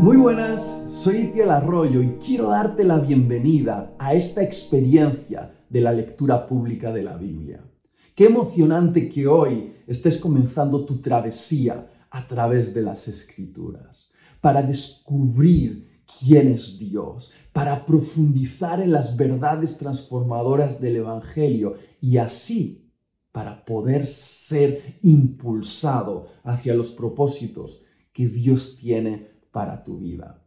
Muy buenas, soy Itiel Arroyo y quiero darte la bienvenida a esta experiencia de la lectura pública de la Biblia. Qué emocionante que hoy estés comenzando tu travesía a través de las escrituras para descubrir quién es Dios, para profundizar en las verdades transformadoras del Evangelio y así para poder ser impulsado hacia los propósitos que Dios tiene para tu vida.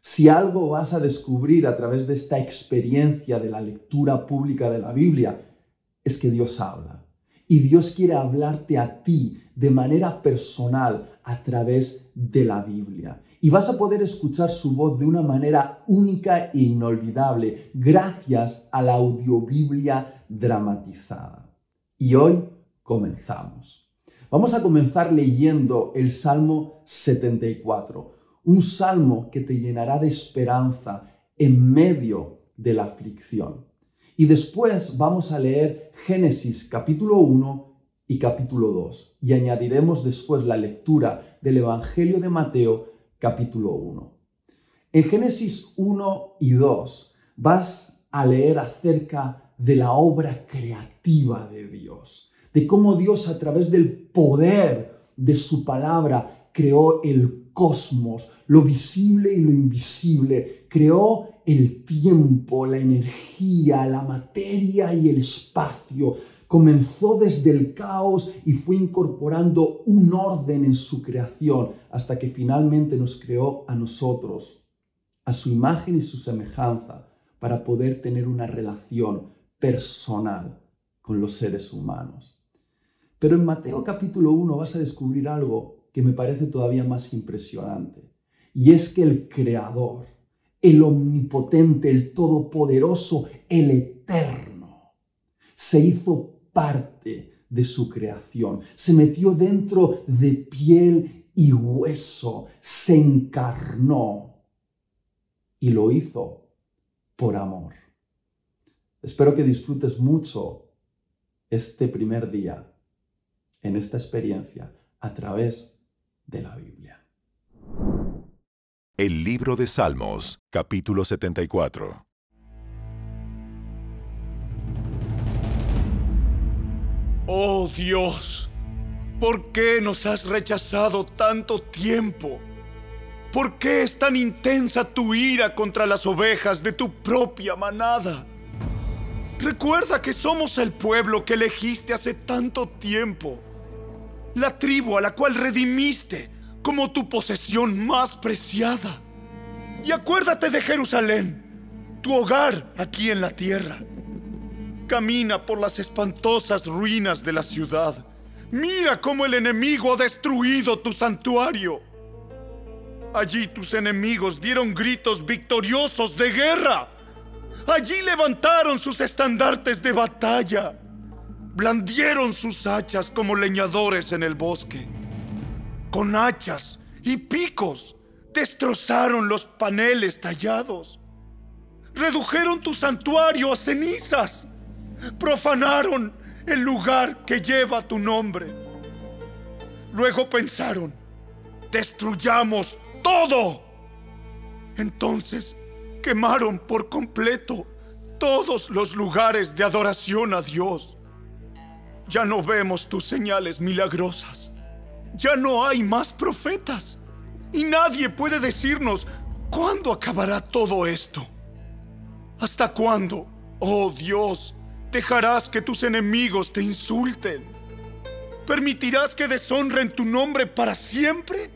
Si algo vas a descubrir a través de esta experiencia de la lectura pública de la Biblia, es que Dios habla. Y Dios quiere hablarte a ti de manera personal a través de la Biblia. Y vas a poder escuchar su voz de una manera única e inolvidable gracias a la audiobiblia dramatizada. Y hoy comenzamos. Vamos a comenzar leyendo el Salmo 74 un salmo que te llenará de esperanza en medio de la aflicción. Y después vamos a leer Génesis capítulo 1 y capítulo 2 y añadiremos después la lectura del Evangelio de Mateo capítulo 1. En Génesis 1 y 2 vas a leer acerca de la obra creativa de Dios, de cómo Dios a través del poder de su palabra creó el cosmos, lo visible y lo invisible. Creó el tiempo, la energía, la materia y el espacio. Comenzó desde el caos y fue incorporando un orden en su creación hasta que finalmente nos creó a nosotros, a su imagen y su semejanza, para poder tener una relación personal con los seres humanos. Pero en Mateo capítulo 1 vas a descubrir algo que me parece todavía más impresionante. Y es que el Creador, el Omnipotente, el Todopoderoso, el Eterno, se hizo parte de su creación, se metió dentro de piel y hueso, se encarnó y lo hizo por amor. Espero que disfrutes mucho este primer día en esta experiencia a través de la Biblia. El libro de Salmos, capítulo 74. Oh Dios, ¿por qué nos has rechazado tanto tiempo? ¿Por qué es tan intensa tu ira contra las ovejas de tu propia manada? Recuerda que somos el pueblo que elegiste hace tanto tiempo la tribu a la cual redimiste como tu posesión más preciada. Y acuérdate de Jerusalén, tu hogar aquí en la tierra. Camina por las espantosas ruinas de la ciudad. Mira cómo el enemigo ha destruido tu santuario. Allí tus enemigos dieron gritos victoriosos de guerra. Allí levantaron sus estandartes de batalla blandieron sus hachas como leñadores en el bosque. Con hachas y picos destrozaron los paneles tallados. Redujeron tu santuario a cenizas. Profanaron el lugar que lleva tu nombre. Luego pensaron, destruyamos todo. Entonces quemaron por completo todos los lugares de adoración a Dios. Ya no vemos tus señales milagrosas. Ya no hay más profetas. Y nadie puede decirnos cuándo acabará todo esto. ¿Hasta cuándo, oh Dios, dejarás que tus enemigos te insulten? ¿Permitirás que deshonren tu nombre para siempre?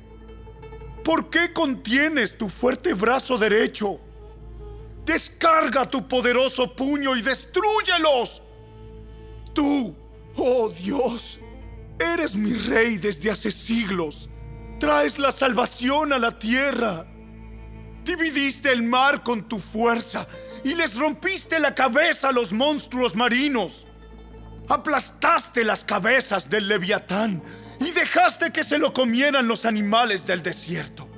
¿Por qué contienes tu fuerte brazo derecho? Descarga tu poderoso puño y destruyelos. Tú, Oh Dios, eres mi rey desde hace siglos. Traes la salvación a la tierra. Dividiste el mar con tu fuerza y les rompiste la cabeza a los monstruos marinos. Aplastaste las cabezas del leviatán y dejaste que se lo comieran los animales del desierto.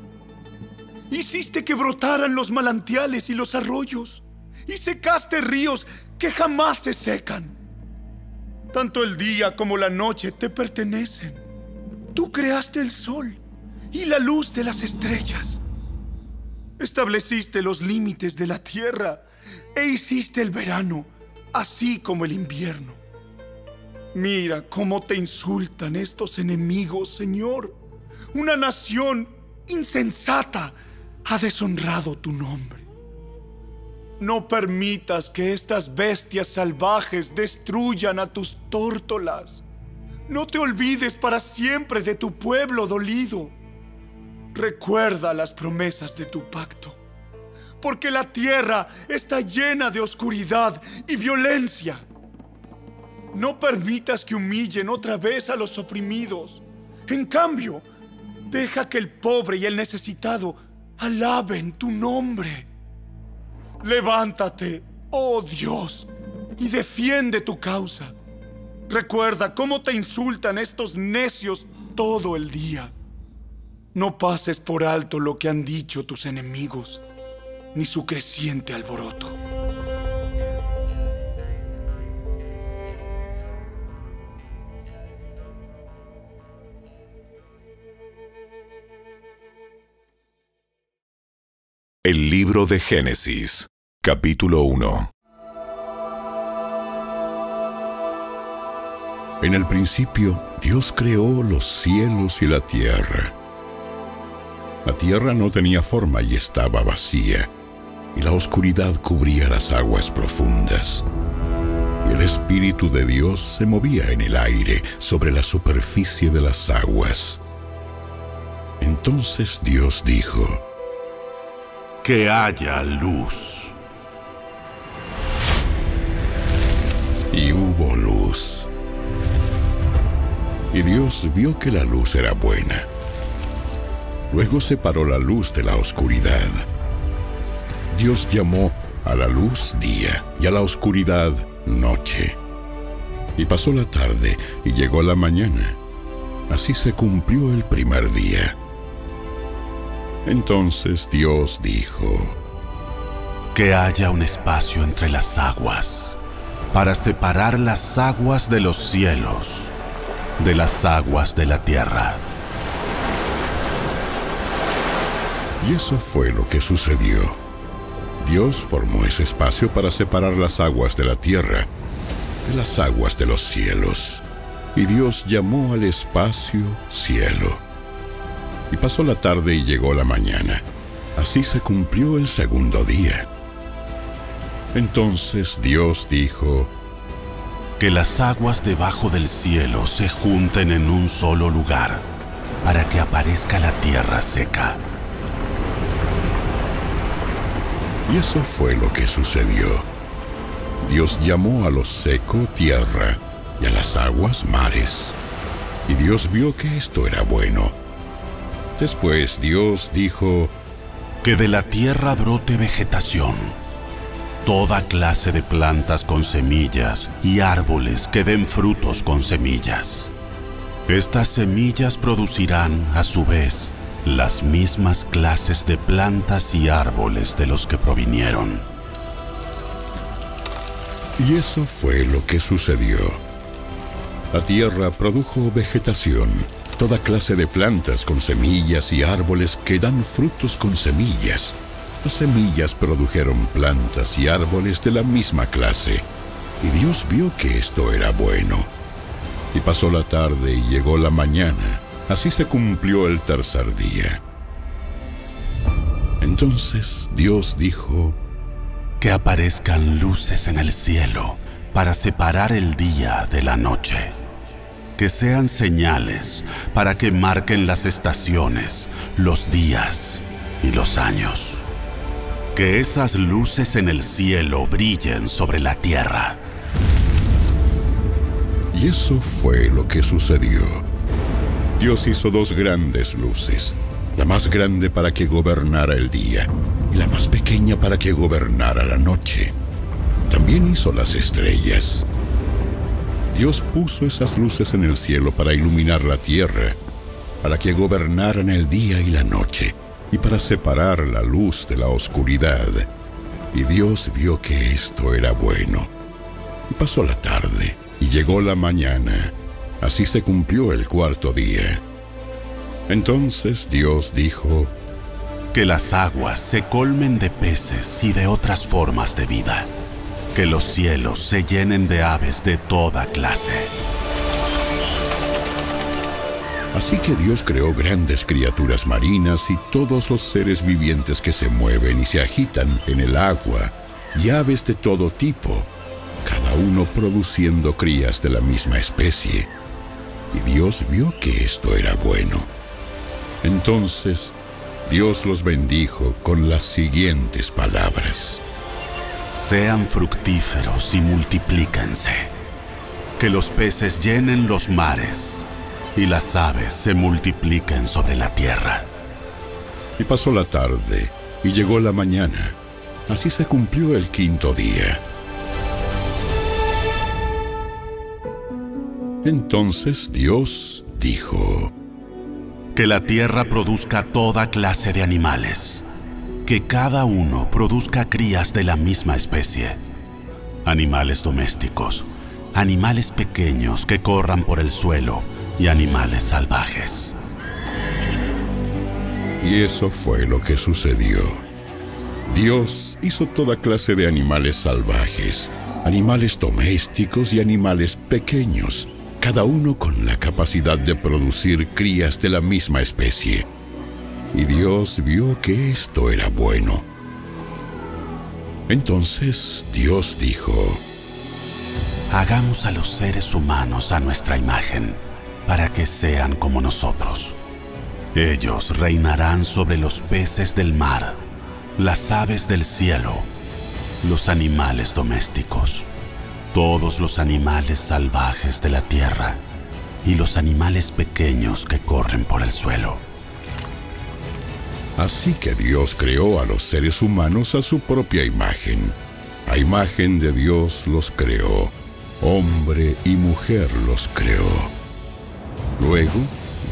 Hiciste que brotaran los manantiales y los arroyos y secaste ríos que jamás se secan. Tanto el día como la noche te pertenecen. Tú creaste el sol y la luz de las estrellas. Estableciste los límites de la tierra e hiciste el verano, así como el invierno. Mira cómo te insultan estos enemigos, Señor. Una nación insensata ha deshonrado tu nombre. No permitas que estas bestias salvajes destruyan a tus tórtolas. No te olvides para siempre de tu pueblo dolido. Recuerda las promesas de tu pacto, porque la tierra está llena de oscuridad y violencia. No permitas que humillen otra vez a los oprimidos. En cambio, deja que el pobre y el necesitado alaben tu nombre. Levántate, oh Dios, y defiende tu causa. Recuerda cómo te insultan estos necios todo el día. No pases por alto lo que han dicho tus enemigos, ni su creciente alboroto. El libro de Génesis, capítulo 1. En el principio, Dios creó los cielos y la tierra. La tierra no tenía forma y estaba vacía, y la oscuridad cubría las aguas profundas. Y el Espíritu de Dios se movía en el aire sobre la superficie de las aguas. Entonces Dios dijo, Que haya luz. Luz. Y Dios vio que la luz era buena. Luego separó la luz de la oscuridad. Dios llamó a la luz día y a la oscuridad noche. Y pasó la tarde y llegó la mañana. Así se cumplió el primer día. Entonces Dios dijo, Que haya un espacio entre las aguas, para separar las aguas de los cielos, de las aguas de la tierra. Y eso fue lo que sucedió. Dios formó ese espacio para separar las aguas de la tierra de las aguas de los cielos. Y Dios llamó al espacio cielo. Y pasó la tarde y llegó la mañana. Así se cumplió el segundo día. Entonces Dios dijo, Que las aguas debajo del cielo se junten en un solo lugar, para que aparezca la tierra seca. Y eso fue lo que sucedió. Dios llamó a lo seco tierra y a las aguas mares. Y Dios vio que esto era bueno. Después Dios dijo, Que de la tierra brote vegetación, toda clase de plantas con semillas y árboles que den frutos con semillas. Estas semillas producirán, a su vez, las mismas clases de plantas y árboles de los que provinieron. Y eso fue lo que sucedió. La tierra produjo vegetación, toda clase de plantas con semillas y árboles que dan frutos con semillas. Las semillas produjeron plantas y árboles de la misma clase. Y Dios vio que esto era bueno. Y pasó la tarde y llegó la mañana. Así se cumplió el tercer día. Entonces Dios dijo, Que aparezcan luces en el cielo para separar el día de la noche. Que sean señales para que marquen las estaciones, los días y los años. Que esas luces en el cielo brillen sobre la tierra. Y eso fue lo que sucedió. Dios hizo dos grandes luces, la más grande para que gobernara el día y la más pequeña para que gobernara la noche. También hizo las estrellas. Dios puso esas luces en el cielo para iluminar la tierra, para que gobernaran el día y la noche, y para separar la luz de la oscuridad. Y Dios vio que esto era bueno. Y pasó la tarde, y llegó la mañana. Así se cumplió el cuarto día. Entonces Dios dijo, que las aguas se colmen de peces y de otras formas de vida, que los cielos se llenen de aves de toda clase. Así que Dios creó grandes criaturas marinas y todos los seres vivientes que se mueven y se agitan en el agua, y aves de todo tipo, cada uno produciendo crías de la misma especie. Y Dios vio que esto era bueno. Entonces Dios los bendijo con las siguientes palabras. Sean fructíferos y multiplíquense. Que los peces llenen los mares y las aves se multipliquen sobre la tierra. Y pasó la tarde y llegó la mañana. Así se cumplió el quinto día. Entonces Dios dijo, Que la tierra produzca toda clase de animales, que cada uno produzca crías de la misma especie, animales domésticos, animales pequeños que corran por el suelo y animales salvajes. Y eso fue lo que sucedió. Dios hizo toda clase de animales salvajes, animales domésticos y animales pequeños cada uno con la capacidad de producir crías de la misma especie. Y Dios vio que esto era bueno. Entonces Dios dijo, Hagamos a los seres humanos a nuestra imagen, para que sean como nosotros. Ellos reinarán sobre los peces del mar, las aves del cielo, los animales domésticos todos los animales salvajes de la tierra y los animales pequeños que corren por el suelo. Así que Dios creó a los seres humanos a su propia imagen. A imagen de Dios los creó. Hombre y mujer los creó. Luego,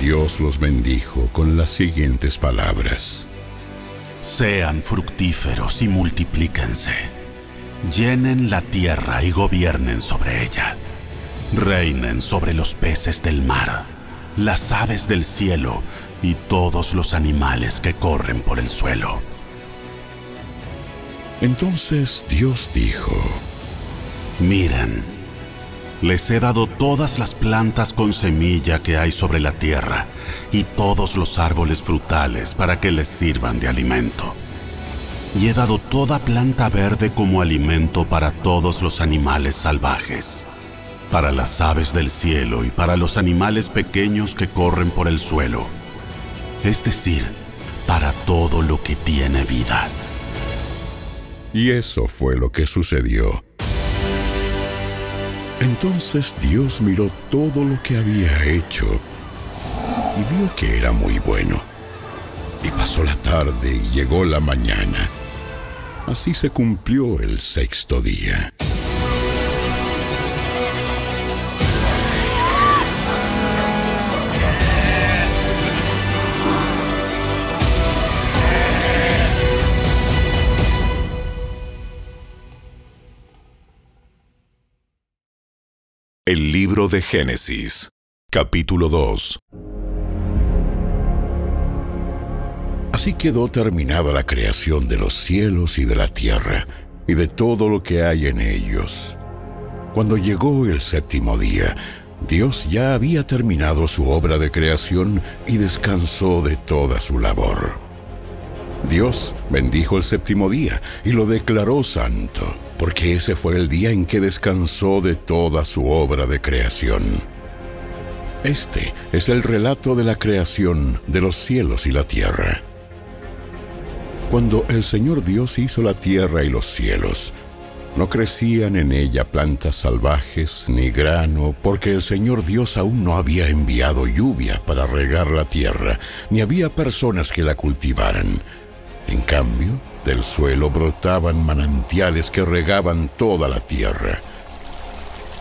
Dios los bendijo con las siguientes palabras. Sean fructíferos y multiplíquense llenen la tierra y gobiernen sobre ella. Reinen sobre los peces del mar, las aves del cielo y todos los animales que corren por el suelo. Entonces Dios dijo, Miren, les he dado todas las plantas con semilla que hay sobre la tierra y todos los árboles frutales para que les sirvan de alimento y he dado toda planta verde como alimento para todos los animales salvajes, para las aves del cielo y para los animales pequeños que corren por el suelo, es decir, para todo lo que tiene vida. Y eso fue lo que sucedió. Entonces Dios miró todo lo que había hecho y vio que era muy bueno. Y pasó la tarde y llegó la mañana. Así se cumplió el sexto día. Libro de Génesis, capítulo 2. Así quedó terminada la creación de los cielos y de la tierra, y de todo lo que hay en ellos. Cuando llegó el séptimo día, Dios ya había terminado su obra de creación y descansó de toda su labor. Dios bendijo el séptimo día y lo declaró santo, porque ese fue el día en que descansó de toda su obra de creación. Este es el relato de la creación de los cielos y la tierra. Cuando el Señor Dios hizo la tierra y los cielos, no crecían en ella plantas salvajes ni grano, porque el Señor Dios aún no había enviado lluvia para regar la tierra, ni había personas que la cultivaran. En cambio, del suelo brotaban manantiales que regaban toda la tierra.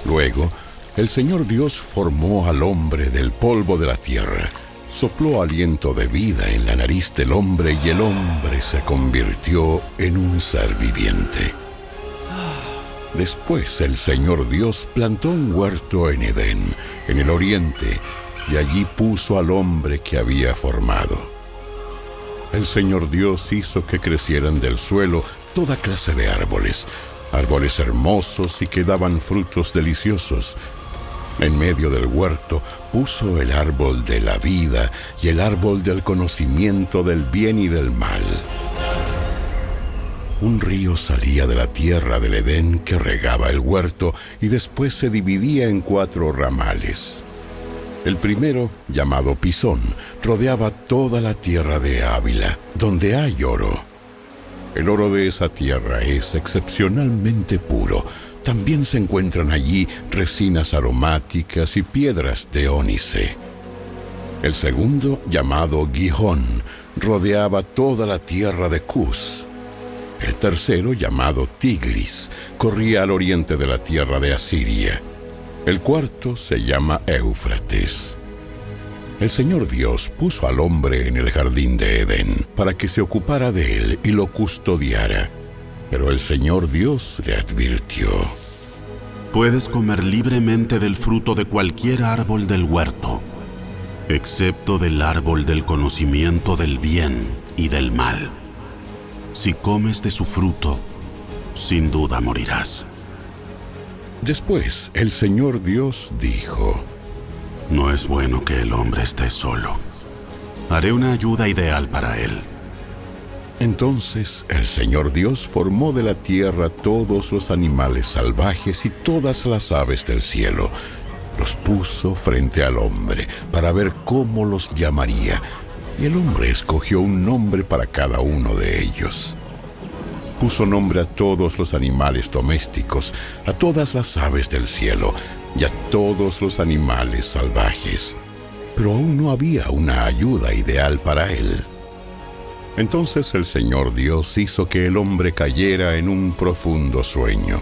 Luego, el Señor Dios formó al hombre del polvo de la tierra sopló aliento de vida en la nariz del hombre y el hombre se convirtió en un ser viviente. Después el Señor Dios plantó un huerto en Edén, en el oriente, y allí puso al hombre que había formado. El Señor Dios hizo que crecieran del suelo toda clase de árboles, árboles hermosos y que daban frutos deliciosos. En medio del huerto puso el árbol de la vida y el árbol del conocimiento del bien y del mal. Un río salía de la tierra del Edén que regaba el huerto y después se dividía en cuatro ramales. El primero, llamado Pisón, rodeaba toda la tierra de Ávila, donde hay oro. El oro de esa tierra es excepcionalmente puro. También se encuentran allí resinas aromáticas y piedras de ónice. El segundo, llamado Gijón, rodeaba toda la tierra de Cus. El tercero, llamado Tigris, corría al oriente de la tierra de Asiria. El cuarto se llama Éufrates. El Señor Dios puso al hombre en el jardín de Edén para que se ocupara de él y lo custodiara. Pero el Señor Dios le advirtió. Puedes comer libremente del fruto de cualquier árbol del huerto, excepto del árbol del conocimiento del bien y del mal si comes de su fruto, sin duda morirás. Después el Señor Dios dijo, No es bueno que el hombre esté solo. Haré una ayuda ideal para él. Entonces el Señor Dios formó de la tierra todos los animales salvajes y todas las aves del cielo. Los puso frente al hombre para ver cómo los llamaría y el hombre escogió un nombre para cada uno de ellos. Puso nombre a todos los animales domésticos, a todas las aves del cielo y a todos los animales salvajes, pero aún no había una ayuda ideal para él. Entonces el Señor Dios hizo que el hombre cayera en un profundo sueño.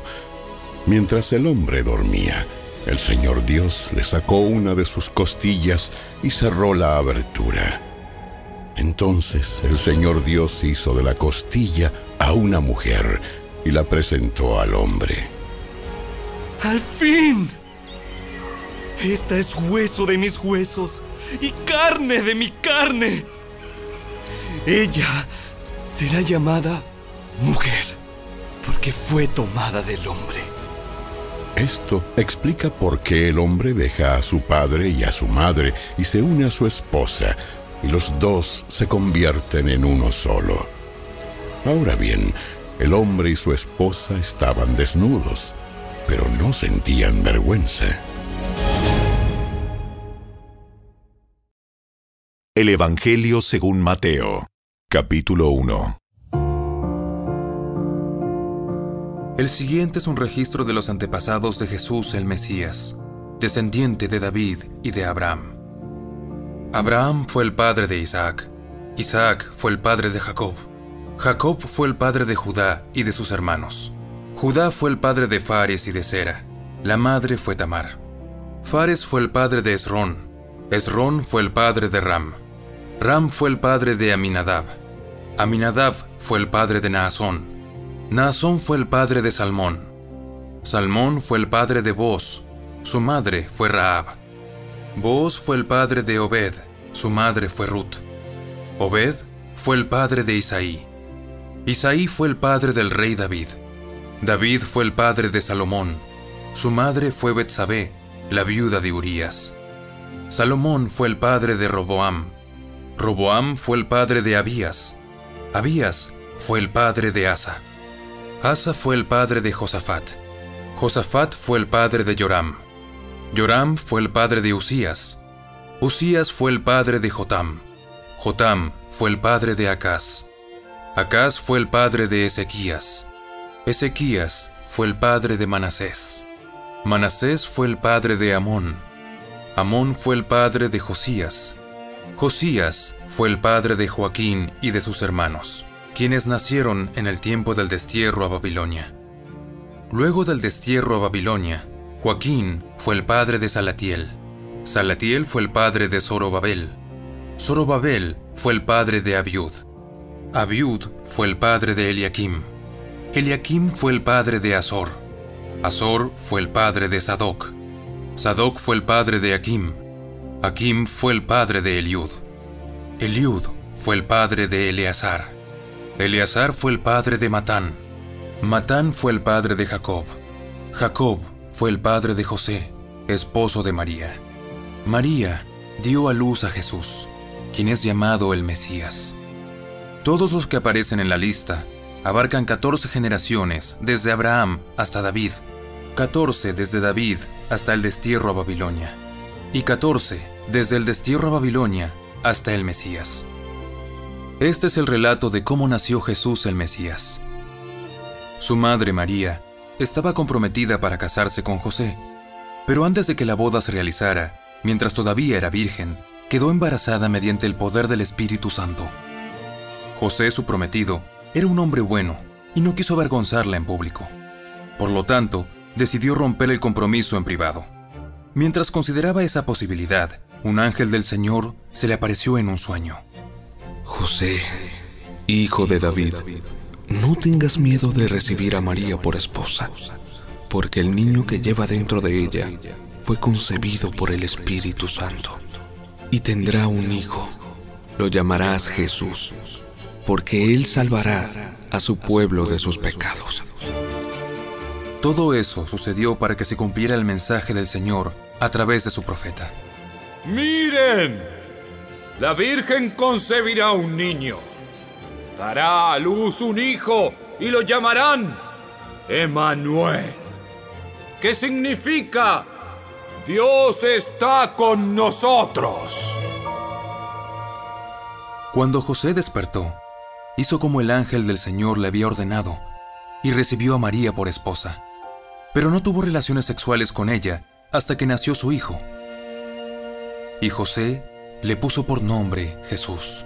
Mientras el hombre dormía, el Señor Dios le sacó una de sus costillas y cerró la abertura. Entonces el Señor Dios hizo de la costilla a una mujer y la presentó al hombre. ¡Al fin! Esta es hueso de mis huesos y carne de mi carne. Ella será llamada mujer porque fue tomada del hombre. Esto explica por qué el hombre deja a su padre y a su madre y se une a su esposa y los dos se convierten en uno solo. Ahora bien, el hombre y su esposa estaban desnudos, pero no sentían vergüenza. El Evangelio según Mateo, capítulo 1. El siguiente es un registro de los antepasados de Jesús el Mesías, descendiente de David y de Abraham. Abraham fue el padre de Isaac, Isaac fue el padre de Jacob, Jacob fue el padre de Judá y de sus hermanos. Judá fue el padre de Fares y de Sera, la madre fue Tamar. Fares fue el padre de Esrón, Esrón fue el padre de Ram, Ram fue el padre de Aminadab, Aminadab fue el padre de Naasón, Naasón fue el padre de Salmón, Salmón fue el padre de Boz, su madre fue Raab. Booz fue el padre de Obed, su madre fue Ruth. Obed fue el padre de Isaí. Isaí fue el padre del rey David. David fue el padre de Salomón. Su madre fue Betsabé, la viuda de Urías. Salomón fue el padre de Roboam. Roboam fue el padre de Abías. Abías fue el padre de Asa. Asa fue el padre de Josafat. Josafat fue el padre de Joram. Joram fue el padre de Usías. Usías fue el padre de Jotam. Jotam fue el padre de Acaz. Acaz fue el padre de Ezequías. Ezequías fue el padre de Manasés. Manasés fue el padre de Amón. Amón fue el padre de Josías. Josías fue el padre de Joaquín y de sus hermanos, quienes nacieron en el tiempo del destierro a Babilonia. Luego del destierro a Babilonia, Joaquín fue el padre de Salatiel. Salatiel fue el padre de Zorobabel. Zorobabel fue el padre de Abiud. Abiud fue el padre de Eliakim. Eliakim fue el padre de Azor. Azor fue el padre de Sadoc. Sadoc fue el padre de Akim. Akim fue el padre de Eliud. Eliud fue el padre de Eleazar. Eleazar fue el padre de Matán. Matán fue el padre de Jacob. Jacob fue el padre de José, esposo de María. María dio a luz a Jesús, quien es llamado el Mesías. Todos los que aparecen en la lista abarcan 14 generaciones desde Abraham hasta David, 14 desde David hasta el destierro a Babilonia, y 14 desde el destierro a Babilonia hasta el Mesías. Este es el relato de cómo nació Jesús el Mesías. Su madre María estaba comprometida para casarse con José, pero antes de que la boda se realizara, mientras todavía era virgen, quedó embarazada mediante el poder del Espíritu Santo. José, su prometido, era un hombre bueno y no quiso avergonzarla en público. Por lo tanto, decidió romper el compromiso en privado. Mientras consideraba esa posibilidad, un ángel del Señor se le apareció en un sueño. José, hijo de David, no tengas miedo de recibir a María por esposa, porque el niño que lleva dentro de ella fue concebido por el Espíritu Santo. Y tendrá un hijo, lo llamarás Jesús, porque él salvará a su pueblo de sus pecados. Todo eso sucedió para que se cumpliera el mensaje del Señor a través de su profeta. Miren, la Virgen concebirá un niño, dará a luz un hijo y lo llamarán Emanuel, ¿Qué significa Dios está con nosotros. Cuando José despertó, hizo como el ángel del Señor le había ordenado y recibió a María por esposa, pero no tuvo relaciones sexuales con ella hasta que nació su hijo. Y José le puso por nombre Jesús.